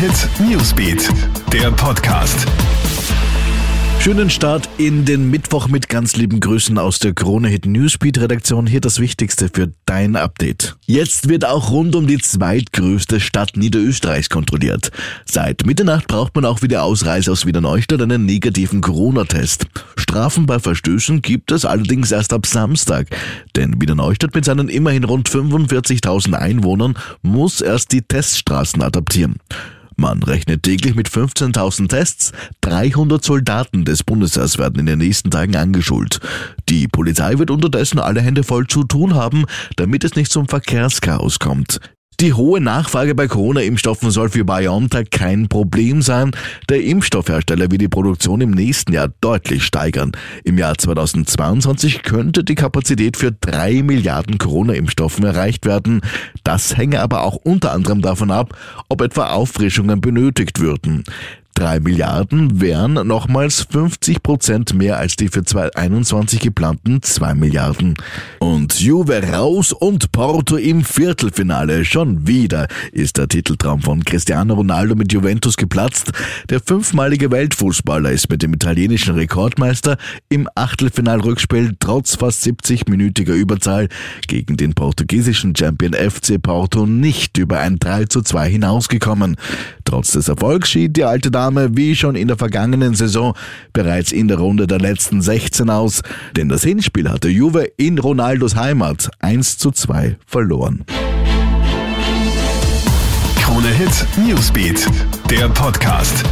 Hit Newsbeat, der Podcast. Schönen Start in den Mittwoch mit ganz lieben Grüßen aus der Krone Hit Newsbeat Redaktion. Hier das Wichtigste für dein Update. Jetzt wird auch rund um die zweitgrößte Stadt Niederösterreichs kontrolliert. Seit Mitternacht braucht man auch wieder Ausreise aus Wiener Neustadt einen negativen Corona-Test. Strafen bei Verstößen gibt es allerdings erst ab Samstag. Denn Wiener Neustadt mit seinen immerhin rund 45.000 Einwohnern muss erst die Teststraßen adaptieren. Man rechnet täglich mit 15.000 Tests. 300 Soldaten des Bundesheers werden in den nächsten Tagen angeschult. Die Polizei wird unterdessen alle Hände voll zu tun haben, damit es nicht zum Verkehrschaos kommt. Die hohe Nachfrage bei Corona-Impfstoffen soll für BioNTech kein Problem sein. Der Impfstoffhersteller will die Produktion im nächsten Jahr deutlich steigern. Im Jahr 2022 könnte die Kapazität für drei Milliarden Corona-Impfstoffen erreicht werden. Das hänge aber auch unter anderem davon ab, ob etwa Auffrischungen benötigt würden. 3 Milliarden wären nochmals 50 Prozent mehr als die für 2021 geplanten 2 Milliarden. Und Juve raus und Porto im Viertelfinale. Schon wieder ist der Titeltraum von Cristiano Ronaldo mit Juventus geplatzt. Der fünfmalige Weltfußballer ist mit dem italienischen Rekordmeister im Achtelfinalrückspiel trotz fast 70-minütiger Überzahl gegen den portugiesischen Champion FC Porto nicht über ein 3 zu 2 hinausgekommen. Trotz des Erfolgs schied die alte Dame wie schon in der vergangenen Saison bereits in der Runde der letzten 16 aus, denn das Hinspiel hatte Juve in Ronaldos Heimat 1 zu 2 verloren. Krone Hit Newsbeat, der Podcast.